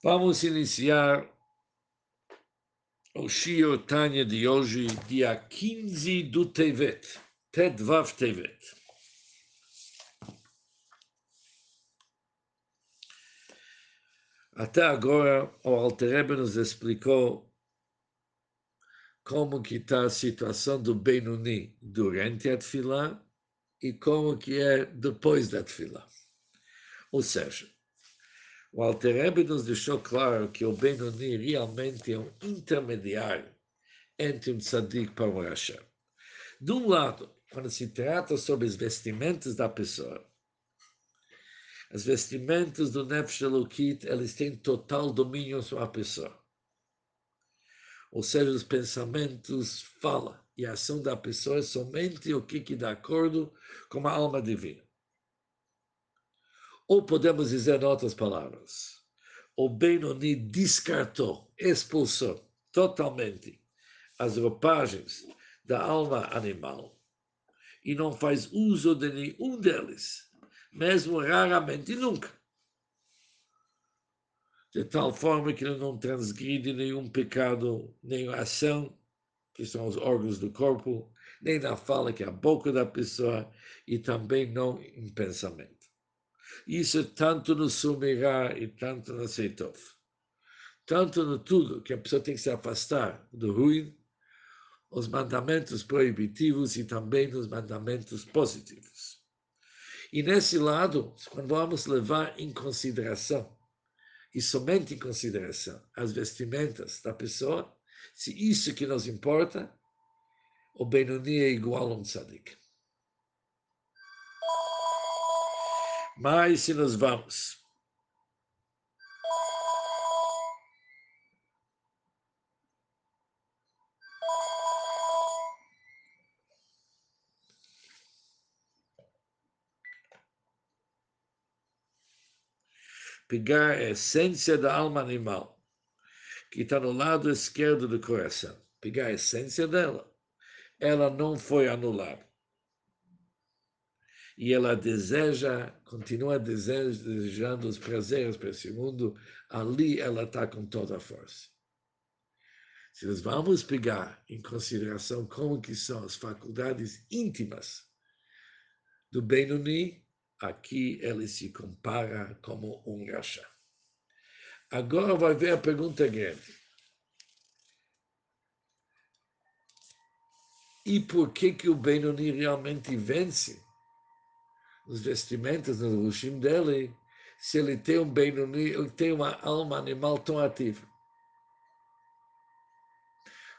Vamos iniciar o Shio Tanya de hoje, dia 15 do Tevet, Tedvav Tevet. Até agora, o Alterebe nos explicou como que está a situação do Benuni durante a Tfilá e como que é depois da Tfilá. Ou seja, o Alter Rebbe nos deixou claro que o Benoni realmente é um intermediário entre um tzadik para um rasha. De um lado, quando se trata sobre as vestimentas da pessoa, as vestimentas do Nefesh Elokit, eles têm total domínio sobre a pessoa. Ou seja, os pensamentos fala e a ação da pessoa é somente o que, que dá acordo com a alma divina. Ou podemos dizer em outras palavras, o Benoni descartou, expulsou totalmente as roupagens da alma animal e não faz uso de nenhum deles, mesmo raramente nunca. De tal forma que ele não transgride nenhum pecado, nem ação, que são os órgãos do corpo, nem na fala, que é a boca da pessoa, e também não em pensamento. Isso tanto no Sumirá e tanto no Seitov. Tanto no tudo que a pessoa tem que se afastar do ruim, os mandamentos proibitivos e também nos mandamentos positivos. E nesse lado, quando vamos levar em consideração, e somente em consideração, as vestimentas da pessoa, se isso que nos importa, o Benoni é igual a um tzadik. Mas se nós vamos. Pegar a essência da alma animal, que está no lado esquerdo do coração, pegar a essência dela, ela não foi anulada e ela deseja, continua desejando os prazeres para esse mundo, ali ela está com toda a força. Se nós vamos pegar em consideração como que são as faculdades íntimas do Benoni, aqui ele se compara como um rachá. Agora vai ver a pergunta grande. E por que que o Benoni realmente vence? Nos vestimentos, nos luxim dele, se ele tem um Benoni, ele tem uma alma animal tão ativa.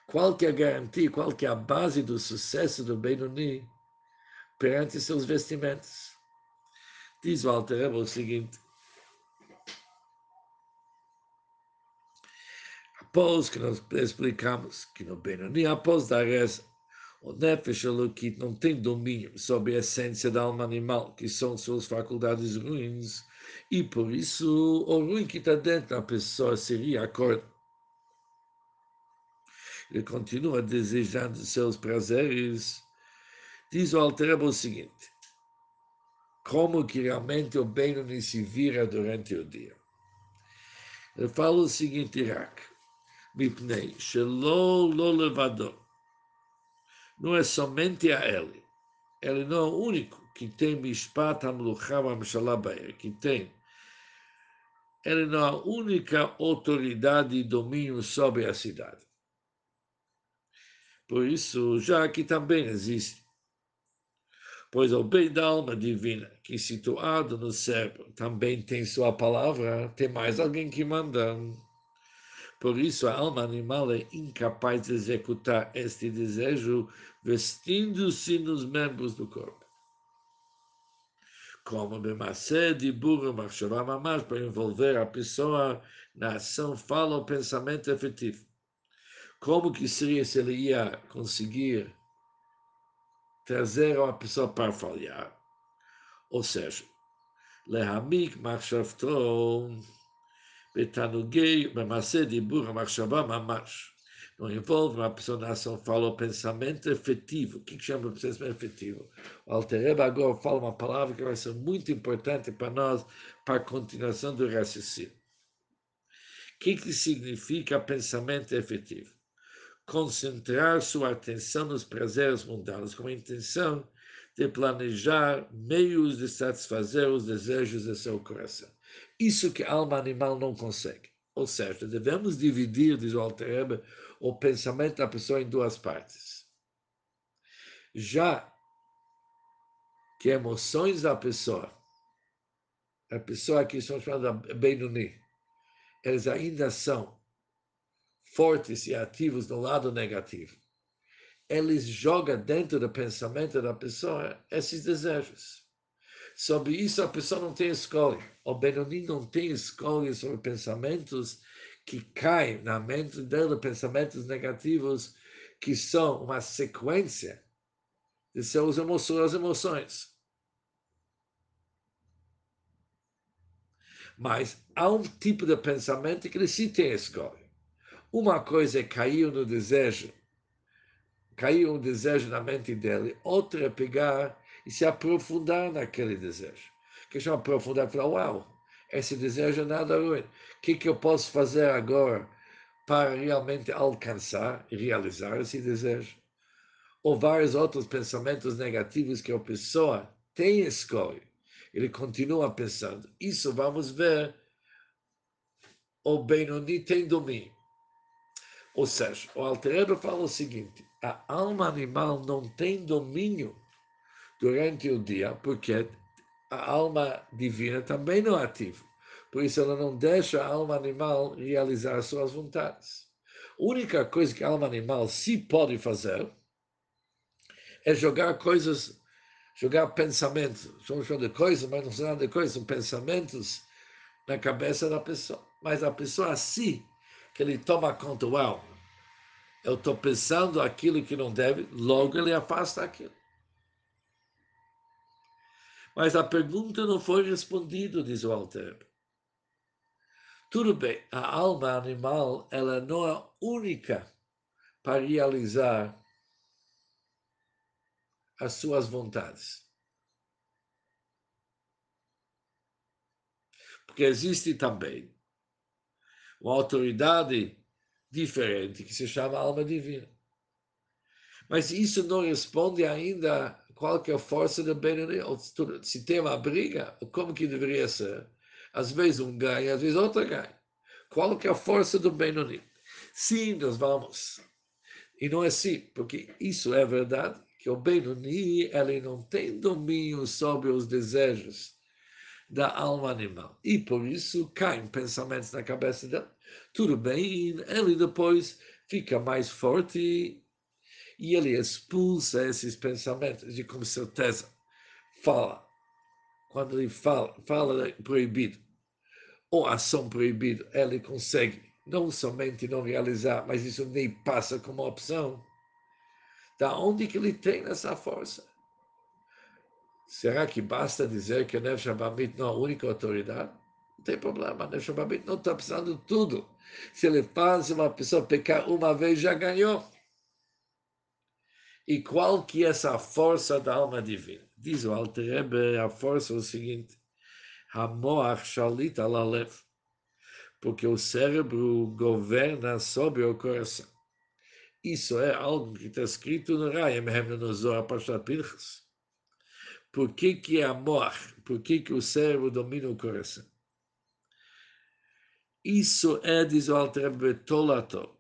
Qual que é a garantia, qual que é a base do sucesso do Benoni perante seus vestimentos? Diz o Alter o seguinte, após que nós explicamos que no Benoni, após dar essa o Nefesh Elokit não tem domínio sobre a essência da alma animal, que são suas faculdades ruins, e por isso o ruim que está dentro da pessoa seria a cor. Ele continua desejando seus prazeres. Diz o Alterebo o seguinte, como que realmente o bem não se vira durante o dia. Ele fala o seguinte, Irak, mipnei, shelo lo levador, não é somente a ele. Ele não é o único que tem Mishpat Hamlucham Amshalabair, que tem. Ele não é a única autoridade e domínio sobre a cidade. Por isso, já aqui também existe. Pois o bem da alma divina, que situado no cérebro, também tem sua palavra, tem mais alguém que manda. Por isso, a alma animal é incapaz de executar este desejo vestindo-se nos membros do corpo. Como Bemacé de burro marchavá mamás para envolver a pessoa na ação, fala ou pensamento efetivo. Como que seria se ele ia conseguir trazer a pessoa para falhar? Ou seja, lehamik marchavto Betanugei, Mamase, Dibur, mas Mamash. Não envolve uma personação, fala o pensamento efetivo. O que chama de pensamento efetivo? O Altereba agora fala uma palavra que vai ser muito importante para nós, para a continuação do raciocínio. O que, que significa pensamento efetivo? Concentrar sua atenção nos prazeres mundanos com a intenção de planejar meios de satisfazer os desejos de seu coração. Isso que a alma animal não consegue. Ou seja, devemos dividir, diz o Alter o pensamento da pessoa em duas partes. Já que emoções da pessoa, a pessoa que são chamadas Benuni, eles ainda são fortes e ativos no lado negativo. Eles jogam dentro do pensamento da pessoa esses desejos. Sobre isso, a pessoa não tem escolha. O Benoni não tem escolha sobre pensamentos que caem na mente dele, pensamentos negativos que são uma sequência de suas emoções. Mas há um tipo de pensamento que ele sim tem escolha. Uma coisa é cair no desejo, cair um desejo na mente dele, outra é pegar e se aprofundar naquele desejo. Que chama aprofundar falar, uau, esse desejo é nada ruim. O que, que eu posso fazer agora para realmente alcançar e realizar esse desejo? Ou vários outros pensamentos negativos que a pessoa tem escolha ele continua pensando. Isso vamos ver. O Benoni tem domínio. Ou seja, o Alterero fala o seguinte: a alma animal não tem domínio durante o dia, porque a alma divina também não é ativa. Por isso, ela não deixa a alma animal realizar suas vontades. A única coisa que a alma animal se pode fazer é jogar coisas jogar pensamentos, estamos falando de coisas, mas não são nada de coisas, são pensamentos na cabeça da pessoa. Mas a pessoa assim, que ele toma conta, uau, eu estou pensando aquilo que não deve, logo ele afasta aquilo. Mas a pergunta não foi respondida, diz o Alter. Tudo bem, a alma animal, ela não é única para realizar as suas vontades. Porque existe também uma autoridade diferente que se chama alma divina. Mas isso não responde ainda qualquer força do bem Se tem uma briga, como que deveria ser? Às vezes um ganha, às vezes outro ganha. Qual que é a força do Benoni? Sim, nós vamos. E não é assim, porque isso é verdade que o Benoni ele não tem domínio sobre os desejos da alma animal. E por isso caem pensamentos na cabeça dele. Tudo bem, ele depois fica mais forte e ele expulsa esses pensamentos e com certeza fala. Quando ele fala, fala proibido ou ação proibida, ele consegue não somente não realizar, mas isso nem passa como opção da onde que ele tem essa força? Será que basta dizer que o Nefesh Abamit não é a única autoridade? Não tem problema, o Nefesh Abamit não está precisando de tudo. Se ele faz uma pessoa pecar uma vez, já ganhou. E qual que é essa força da alma divina? Diz o Alter a força é o seguinte, Hamoach Shalit Alalev, porque o cérebro governa sobre o coração. Isso é algo que está escrito no Rayam no Zohar Pashat Pinchas. Por que, que é amor? Por que, que o cérebro domina o coração? Isso é, diz o Alter Betolato,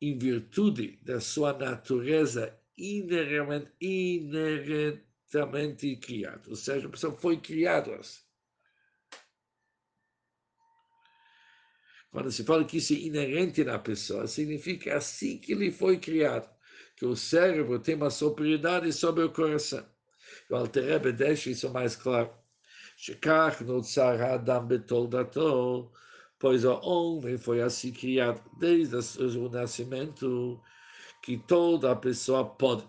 em virtude da sua natureza inerente, inerentemente criada. Ou seja, a pessoa foi criada assim. Quando se fala que isso é inerente na pessoa, significa assim que ele foi criado, que o cérebro tem uma superioridade sobre o coração. O Alter Rebbe deixa isso mais claro. Shekach notzar adam betoldato, pois o homem foi assim criado desde o nascimento, que toda pessoa pode,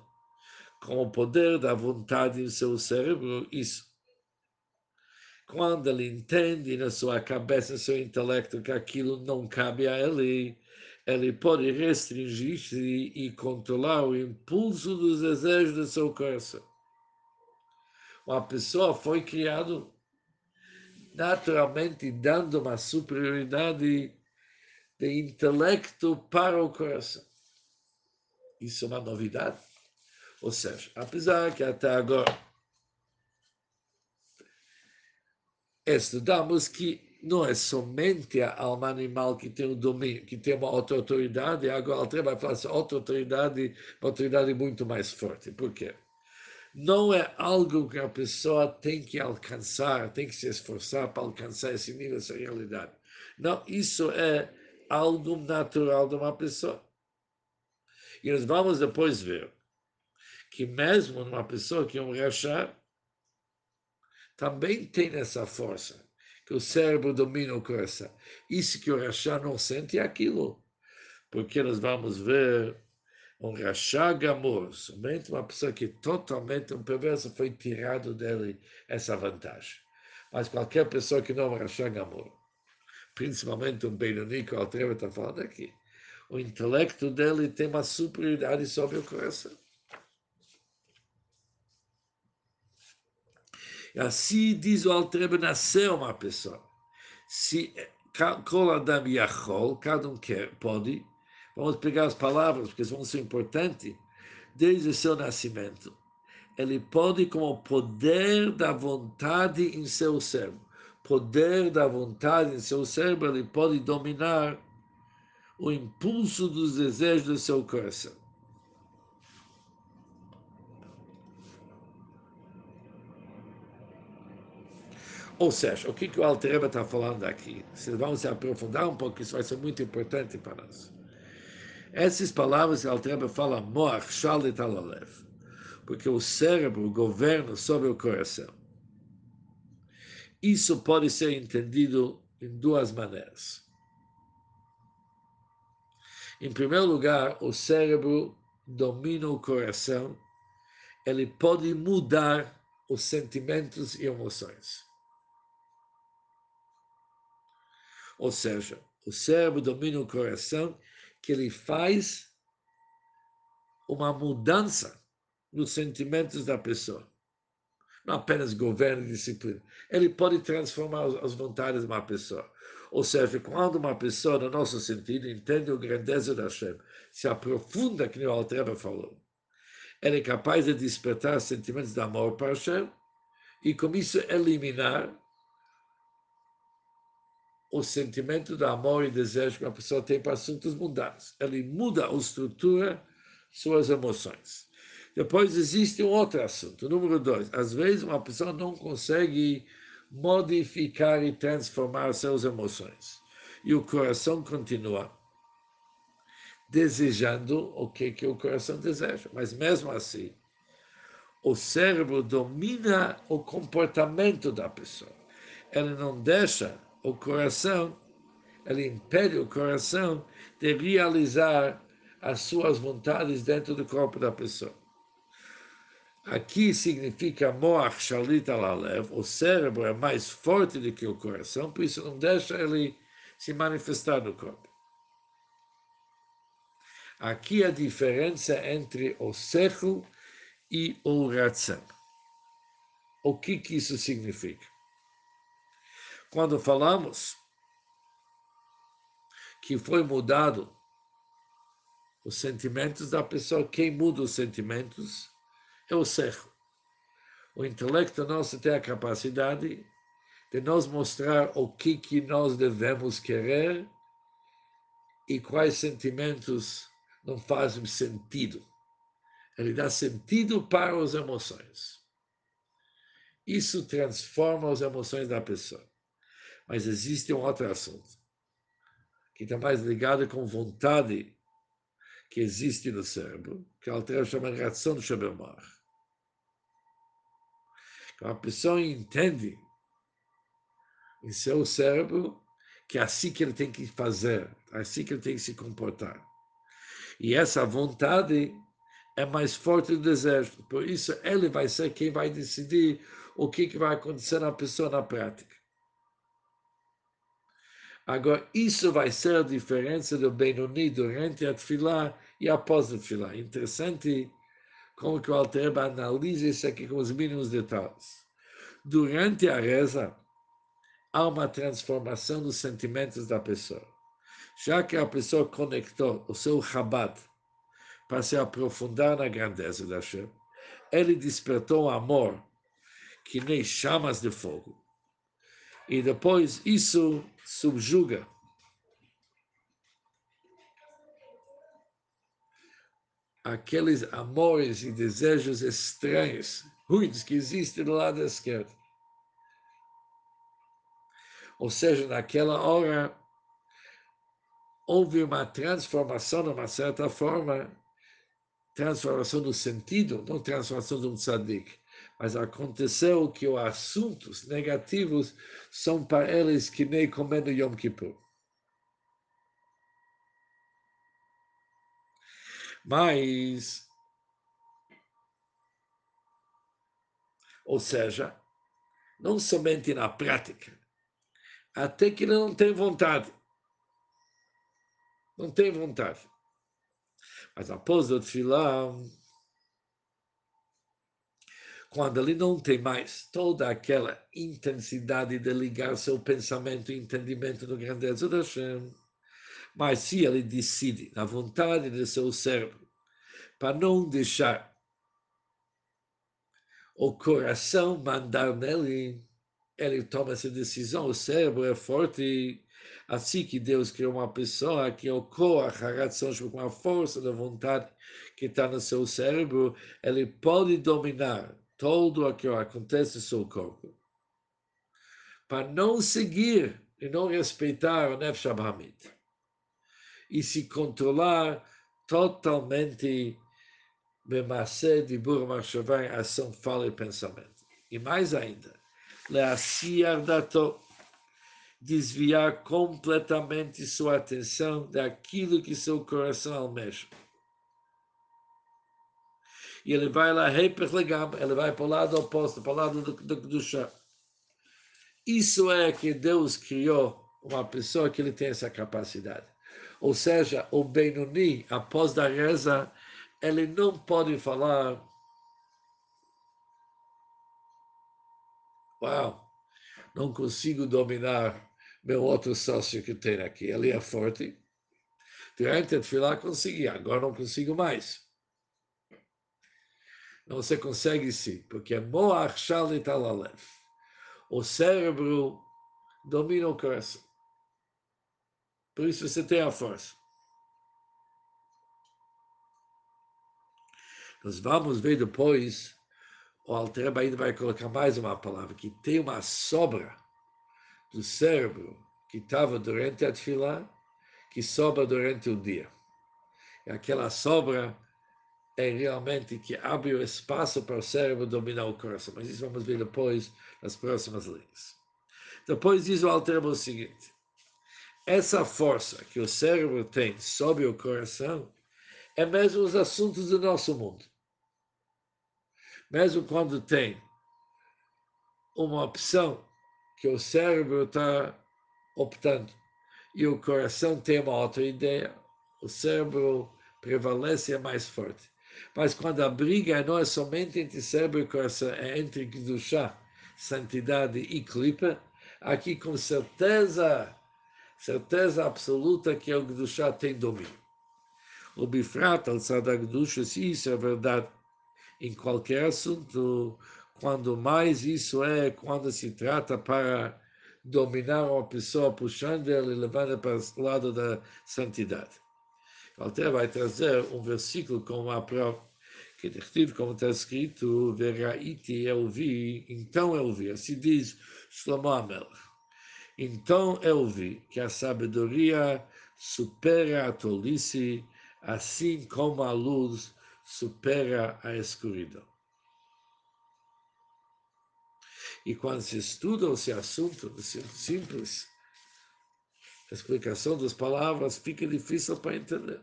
com o poder da vontade em seu cérebro, isso quando ele entende na sua cabeça, no seu intelecto, que aquilo não cabe a ele, ele pode restringir-se e controlar o impulso dos desejos do seu coração. Uma pessoa foi criada naturalmente dando uma superioridade de intelecto para o coração. Isso é uma novidade. Ou seja, apesar que até agora estudamos que não é somente a alma animal que tem o domínio, que tem uma autoridade, agora Altre vai falar essa autoridade, uma autoridade muito mais forte. Por quê? Não é algo que a pessoa tem que alcançar, tem que se esforçar para alcançar esse nível, essa realidade. Não, isso é algo natural de uma pessoa. E nós vamos depois ver que mesmo uma pessoa que é um rachar, também tem essa força que o cérebro domina o coração. Isso que o rachá não sente é aquilo. Porque nós vamos ver um rachá gamor, somente uma pessoa que totalmente um perverso foi tirado dele essa vantagem. Mas qualquer pessoa que não é um rachá gamor, principalmente um Benoni o Altreva está falando aqui, o intelecto dele tem uma superioridade sobre o coração. Assim diz o Altrebe, nasceu uma pessoa. Se cada um quer, pode, vamos pegar as palavras, porque vão ser importantes, desde seu nascimento. Ele pode, com o poder da vontade em seu cérebro, poder da vontade em seu cérebro, ele pode dominar o impulso dos desejos do seu coração. Ou seja, o que, que o Altereba está falando aqui? Vamos se aprofundar um pouco, isso vai ser muito importante para nós. Essas palavras que o Altereba fala, Moach, Shalit Alalev, porque o cérebro governa sobre o coração. Isso pode ser entendido em duas maneiras. Em primeiro lugar, o cérebro domina o coração, ele pode mudar os sentimentos e emoções. Ou seja, o cérebro domina o coração, que ele faz uma mudança nos sentimentos da pessoa. Não apenas governo e disciplina. Ele pode transformar as vontades de uma pessoa. Ou seja, quando uma pessoa, no nosso sentido, entende a grandeza da Hashem, se aprofunda, que o Altreba falou, ele é capaz de despertar sentimentos de amor para Hashem e, com isso, eliminar o sentimento de amor e desejo que uma pessoa tem para assuntos mundanos. Ele muda a estrutura, suas emoções. Depois existe um outro assunto, número dois. Às vezes uma pessoa não consegue modificar e transformar suas emoções. E o coração continua desejando o que, que o coração deseja. Mas mesmo assim, o cérebro domina o comportamento da pessoa. Ele não deixa o coração, ele impede o coração de realizar as suas vontades dentro do corpo da pessoa. Aqui significa moach shalit alalev, o cérebro é mais forte do que o coração, por isso não deixa ele se manifestar no corpo. Aqui a diferença entre o sechel e o ratzon. O que, que isso significa? Quando falamos que foi mudado os sentimentos da pessoa, quem muda os sentimentos é o cerro. O intelecto nosso tem a capacidade de nos mostrar o que, que nós devemos querer e quais sentimentos não fazem sentido. Ele dá sentido para as emoções. Isso transforma as emoções da pessoa. Mas existe um outro assunto, que está mais ligado com vontade que existe no cérebro, que a Alter chama de do Shabemar. A pessoa entende em seu cérebro que é assim que ele tem que fazer, é assim que ele tem que se comportar. E essa vontade é mais forte do desejo. Por isso, ele vai ser quem vai decidir o que vai acontecer na pessoa na prática. Agora, isso vai ser a diferença do Benoni durante a Tfilá e após a Tfilá. Interessante como que o Alterba analisa isso aqui com os mínimos detalhes. Durante a reza, há uma transformação dos sentimentos da pessoa. Já que a pessoa conectou o seu rabat para se aprofundar na grandeza da Hashem, ele despertou um amor que nem chamas de fogo. E depois isso subjuga aqueles amores e desejos estranhos, ruins, que existem do lado esquerdo. Ou seja, naquela hora, houve uma transformação, de uma certa forma, transformação do sentido, não transformação de um tzadik, mas aconteceu que os assuntos negativos são para eles que nem comendo Yom Kippur. Mas, ou seja, não somente na prática, até que ele não tem vontade. Não tem vontade. Mas após o tefilá, quando ele não tem mais toda aquela intensidade de ligar seu pensamento e entendimento no grandeza da Hashem, mas se ele decide, na vontade de seu cérebro, para não deixar o coração mandar nele, ele toma essa decisão. O cérebro é forte, assim que Deus criou uma pessoa que o Koach, a razão, com a força da vontade que está no seu cérebro, ele pode dominar todo o que acontece no seu corpo. Para não seguir e não respeitar o Nefesh Abrahamit e se controlar totalmente Bemacé de Burmachavá em ação, fala e pensamento. E mais ainda, Leaciar dato, desviar completamente sua atenção daquilo que seu coração almeja. E ele vai lá, ele vai para o lado oposto, para o lado do, do, do chá. Isso é que Deus criou uma pessoa que ele tem essa capacidade. Ou seja, o Benoni, após da reza, ele não pode falar. Uau, não consigo dominar meu outro sócio que tem aqui. Ele é forte. Durante a fila consegui, agora não consigo mais. Não se consegue sim, porque Moach Shalit Alalev. O cérebro domina o coração. Por isso você tem a força. Nós vamos ver depois, o Alter ainda vai colocar mais uma palavra, que tem uma sobra do cérebro que estava durante a tefilá, que sobra durante o dia. E aquela sobra é realmente que abre o espaço para o cérebro dominar o coração. Mas isso vamos ver depois, nas próximas linhas. Depois diz o Alter o seguinte, essa força que o cérebro tem sobre o coração é mesmo os assuntos do nosso mundo. Mesmo quando tem uma opção que o cérebro está optando e o coração tem uma outra ideia, o cérebro prevalece é mais forte. Mas quando a briga não é somente entre cérebro e coração, é entre Kedushá, santidade e clipa, aqui com certeza certeza absoluta que o Gdushá tem domínio. O Bifrat, alçado a Gdusha, se isso é verdade em qualquer assunto, quando mais isso é quando se trata para dominar uma pessoa, puxando ela e levando para o lado da santidade. Alter vai trazer um versículo como a prova, que descreve como está escrito, Veraiti eu vi, então eu vi. Assim diz Shlomo. Então eu vi que a sabedoria supera a tolice, assim como a luz supera a escuridão. E quando se estuda esse assunto, simples, a explicação das palavras fica difícil para entender.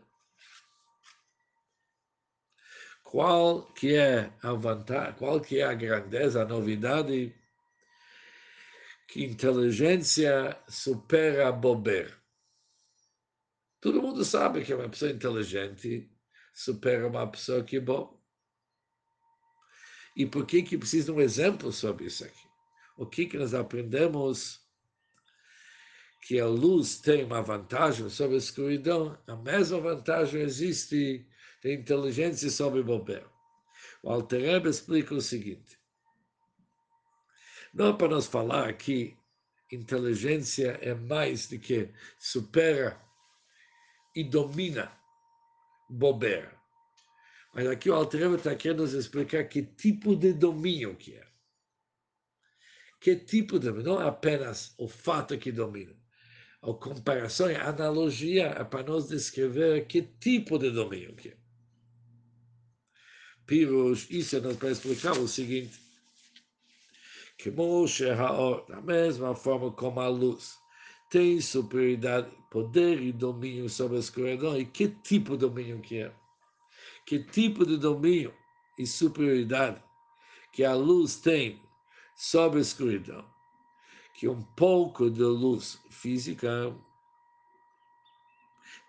Qual que é a vantagem, qual que é a grandeza, a novidade que inteligência supera a bobeira. Todo mundo sabe que uma pessoa inteligente supera uma pessoa que é boa. E por que que precisa de um exemplo sobre isso aqui? O que que nós aprendemos que a luz tem uma vantagem sobre a escuridão, a mesma vantagem existe da inteligência sobre o bobeira. O Alter explica o seguinte: não é para nos falar que inteligência é mais do que supera e domina bobeira. Mas aqui o Alter está querendo nos explicar que tipo de domínio que é. Que tipo de domínio, não é apenas o fato que domina. Comparação, a analogia para nos descrever que tipo de domínio que é. Pirush, isso é para explicar o seguinte, que Moshe Haor, da mesma forma como a luz, tem superioridade, poder e domínio sobre a escuridão, e que tipo de domínio que é? Que tipo de domínio e superioridade que a luz tem sobre a escuridão? Que um pouco de luz física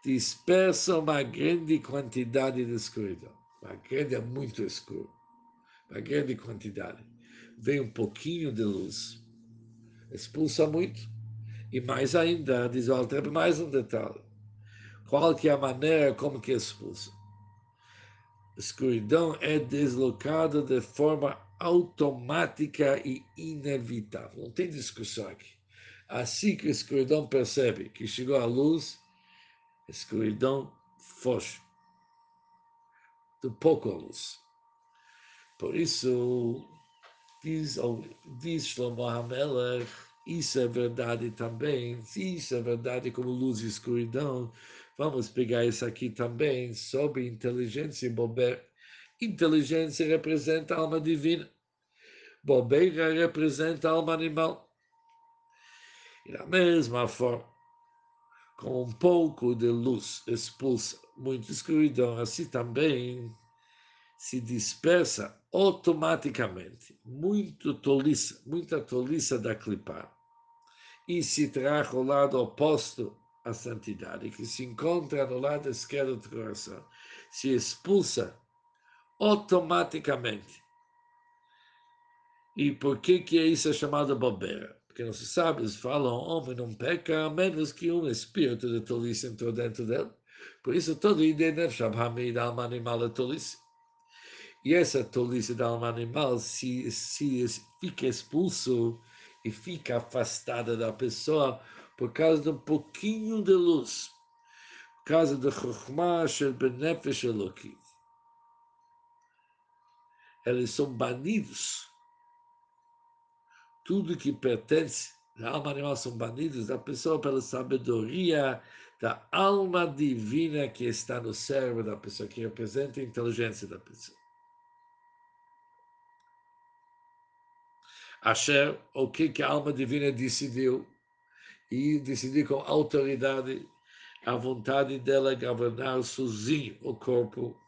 dispersa uma grande quantidade de escuridão. Uma grande é muito escuro. Uma grande quantidade. Vem um pouquinho de luz, expulsa muito e mais ainda, diz o Alter, mais um detalhe. Qual que é a maneira como que expulsa? A escuridão é deslocada de forma automática e inevitável. Não tem discussão aqui. Assim que a escuridão percebe que chegou a luz, a escuridão foge. De pouco a luz. Por isso, diz, diz Shlomo HaMelech, isso é verdade também. Isso é verdade como luz e escuridão, vamos pegar isso aqui também sobre inteligência e bobeira. Inteligência representa a alma divina. Bobeira representa a alma animal. E da mesma forma, com um pouco de luz expulsa muita escuridão, assim também se dispersa automaticamente muito tolice, muita tolice da clipa e se traz o lado oposto à santidade, que se encontra no lado esquerdo do coração, se expulsa automaticamente. E por que, que isso é chamado bobeira? Porque nossos sábios falam, homem não peca a menos que um espírito de tolice entrou dentro dele. Por isso, todo ideia de Hamid, alma animal é tolice. E essa tolice da alma animal, se, se fica expulso e fica afastada da pessoa por causa de um pouquinho de luz, por causa de Chokhmah Shel Benefesh Elokit. Eles são banidos. Tudo que pertence à alma animal são banidos da pessoa pela sabedoria da alma divina que está no cérebro da pessoa, que representa a inteligência da pessoa. Asher, o que, que a alma divina decidiu, e decidiu com autoridade, a vontade dela governar sozinho o corpo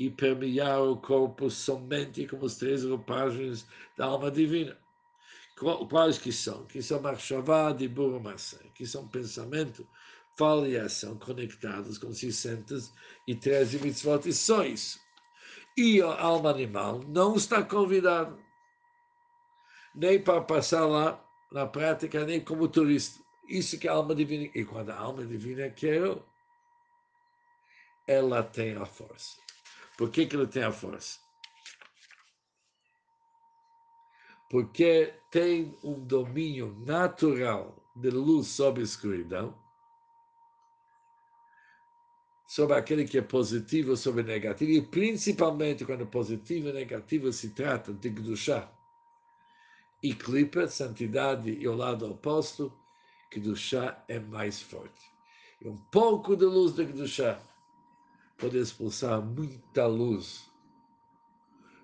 e permear o corpo somente com as três roupagens da alma divina. Quais que são? Que são Marshavá, Dibur e que são pensamento, fala e ação conectados, consistentes, e treze mitzvot, e só isso. E a alma animal não está convidada nem para passar lá na prática, nem como turista. Isso que a alma divina. E quando a alma divina quer, ela tem a força. Por que, que ela tem a força? Porque tem um domínio natural de luz sobre escuridão, sobre aquele que é positivo, sobre negativo, e principalmente quando positivo e negativo se trata de Gdushah e clipa, santidade e o lado oposto, chá é mais forte. E um pouco de luz do chá pode expulsar muita luz.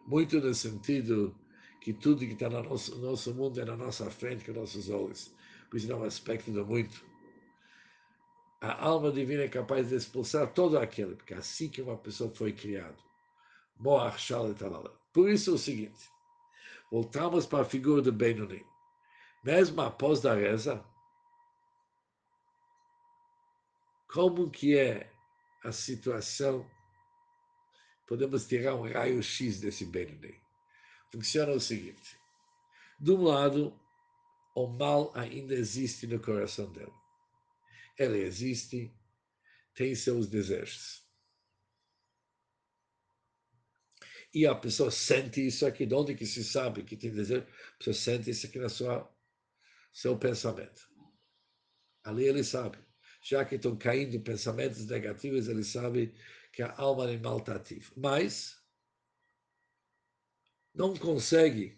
Muito no sentido que tudo que está no nosso, nosso mundo é na nossa frente, com nossos olhos. Por isso aspecto de muito. A alma divina é capaz de expulsar todo aquilo, porque é assim que uma pessoa foi criada. Por isso é o seguinte, voltamos para a figura do Benoni. Mesmo após a reza, como que é a situação? Podemos tirar um raio-x desse Benoni. Funciona o seguinte. De um lado, o mal ainda existe no coração dele. ela existe, tem seus desejos. E a pessoa sente isso aqui, de onde que se sabe que tem desejo? A pessoa sente isso aqui na sua seu pensamento. Ali ele sabe. Já que estão caindo pensamentos negativos, ele sabe que a alma animal está ativa. Mas não consegue,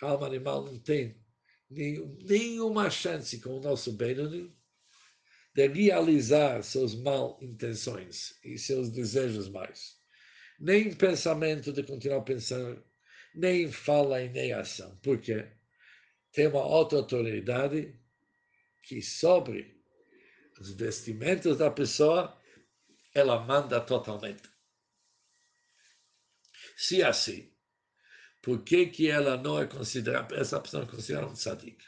a alma animal não tem nenhum, nenhuma chance com o nosso Benoni de realizar suas mal intenções e seus desejos mais. Nem pensamento de continuar pensando, nem fala e nem ação. Por quê? Tem uma outra autoridade que sobre os vestimentos da pessoa, ela manda totalmente. Se é assim, por que, que ela não é considerada, essa pessoa é considerada um tzadik?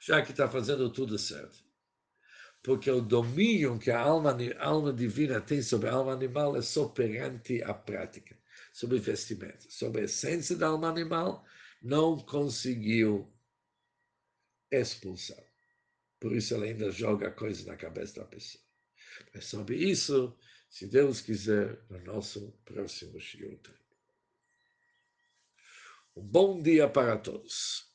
Já que está fazendo tudo certo. Porque o domínio que a alma, a alma divina tem sobre a alma animal é só perante a prática, sobre vestimento. Sobre a essência da alma animal, não conseguiu expulsar. Por isso ela ainda joga coisas na cabeça da pessoa. Mas sobre isso, se Deus quiser, no nosso próximo shiur. Um bom dia para todos.